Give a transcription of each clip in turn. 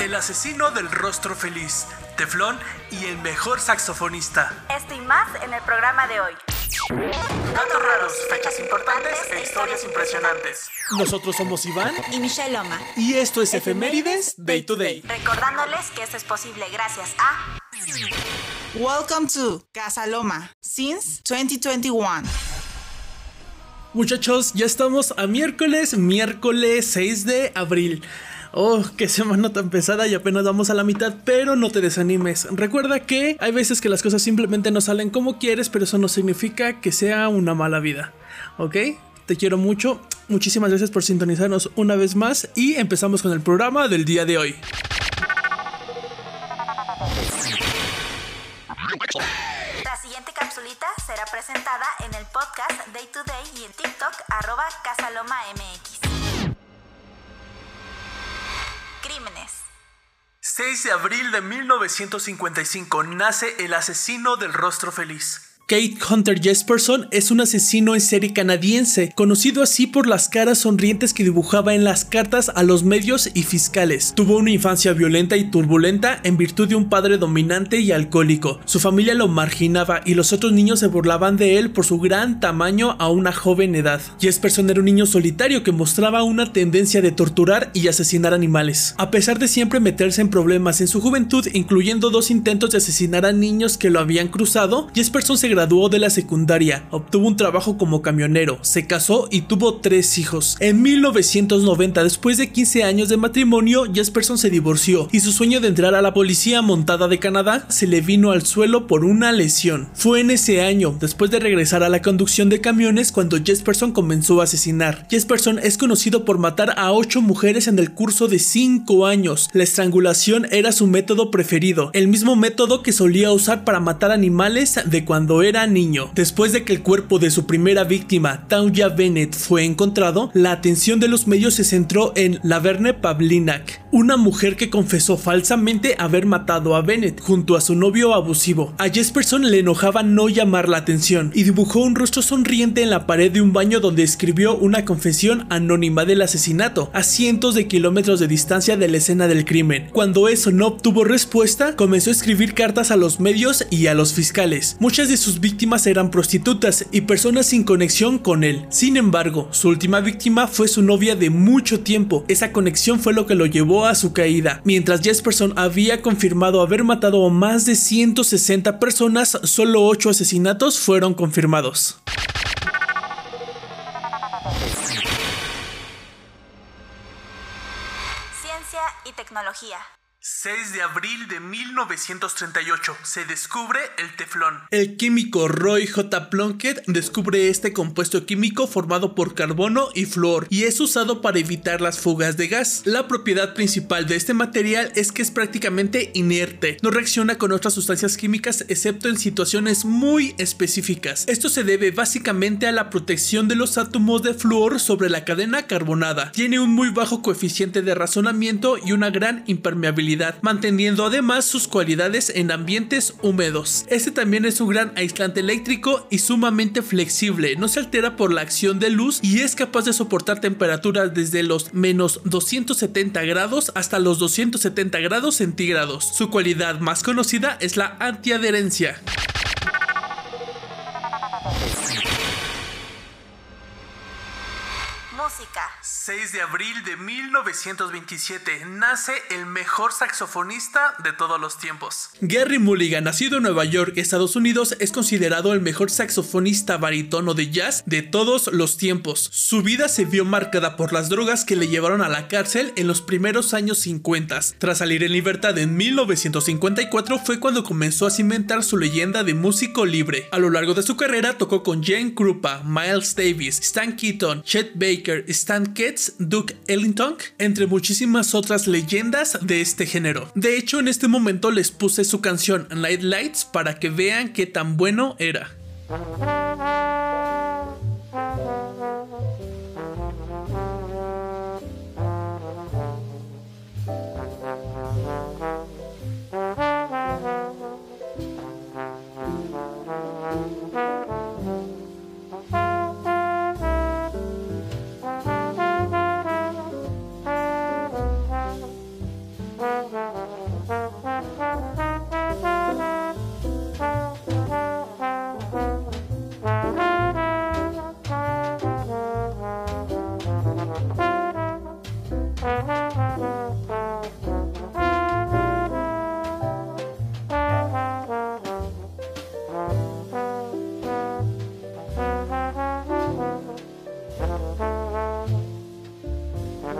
El asesino del rostro feliz, Teflón y el mejor saxofonista. Esto y más en el programa de hoy. Datos raros, fechas importantes e historias impresionantes. Nosotros somos Iván Y Michelle Loma. y esto es Efemérides Day to Day. Recordándoles que esto es posible gracias a Welcome to Casa Loma since 2021. Muchachos, ya estamos a miércoles, miércoles 6 de abril. Oh, qué semana tan pesada y apenas vamos a la mitad, pero no te desanimes. Recuerda que hay veces que las cosas simplemente no salen como quieres, pero eso no significa que sea una mala vida. ¿Ok? Te quiero mucho. Muchísimas gracias por sintonizarnos una vez más y empezamos con el programa del día de hoy. La siguiente capsulita será presentada en el podcast Day to Day y en TikTok arroba Casaloma MX. Crímenes. 6 de abril de 1955 nace el asesino del rostro feliz. Kate Hunter Jesperson es un asesino en serie canadiense, conocido así por las caras sonrientes que dibujaba en las cartas a los medios y fiscales. Tuvo una infancia violenta y turbulenta en virtud de un padre dominante y alcohólico. Su familia lo marginaba y los otros niños se burlaban de él por su gran tamaño a una joven edad. Jesperson era un niño solitario que mostraba una tendencia de torturar y asesinar animales. A pesar de siempre meterse en problemas en su juventud, incluyendo dos intentos de asesinar a niños que lo habían cruzado, Jesperson se graduó de la secundaria, obtuvo un trabajo como camionero, se casó y tuvo tres hijos. En 1990, después de 15 años de matrimonio, Jesperson se divorció y su sueño de entrar a la policía montada de Canadá se le vino al suelo por una lesión. Fue en ese año, después de regresar a la conducción de camiones, cuando Jesperson comenzó a asesinar. Jesperson es conocido por matar a 8 mujeres en el curso de 5 años. La estrangulación era su método preferido, el mismo método que solía usar para matar animales de cuando era niño. Después de que el cuerpo de su primera víctima, Tauja Bennett, fue encontrado, la atención de los medios se centró en Laverne Pavlinak, una mujer que confesó falsamente haber matado a Bennett junto a su novio abusivo. A Jesperson le enojaba no llamar la atención y dibujó un rostro sonriente en la pared de un baño donde escribió una confesión anónima del asesinato a cientos de kilómetros de distancia de la escena del crimen. Cuando eso no obtuvo respuesta, comenzó a escribir cartas a los medios y a los fiscales. Muchas de sus víctimas eran prostitutas y personas sin conexión con él. Sin embargo, su última víctima fue su novia de mucho tiempo. Esa conexión fue lo que lo llevó a su caída. Mientras Jesperson había confirmado haber matado a más de 160 personas, solo 8 asesinatos fueron confirmados. Ciencia y tecnología. 6 de abril de 1938 se descubre el teflón. El químico Roy J. Plunkett descubre este compuesto químico formado por carbono y flúor y es usado para evitar las fugas de gas. La propiedad principal de este material es que es prácticamente inerte, no reacciona con otras sustancias químicas excepto en situaciones muy específicas. Esto se debe básicamente a la protección de los átomos de flúor sobre la cadena carbonada. Tiene un muy bajo coeficiente de razonamiento y una gran impermeabilidad manteniendo además sus cualidades en ambientes húmedos. Este también es un gran aislante eléctrico y sumamente flexible, no se altera por la acción de luz y es capaz de soportar temperaturas desde los menos 270 grados hasta los 270 grados centígrados. Su cualidad más conocida es la antiadherencia. Música. 6 de abril de 1927 nace el mejor saxofonista de todos los tiempos. Gary Mulligan, nacido en Nueva York, Estados Unidos, es considerado el mejor saxofonista barítono de jazz de todos los tiempos. Su vida se vio marcada por las drogas que le llevaron a la cárcel en los primeros años 50. Tras salir en libertad en 1954 fue cuando comenzó a cimentar su leyenda de músico libre. A lo largo de su carrera tocó con Jane Krupa, Miles Davis, Stan Keaton, Chet Baker, Stan Getz, Duke Ellington, entre muchísimas otras leyendas de este género. De hecho, en este momento les puse su canción Night Lights para que vean qué tan bueno era.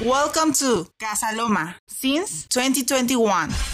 Welcome to Casa Loma since 2021.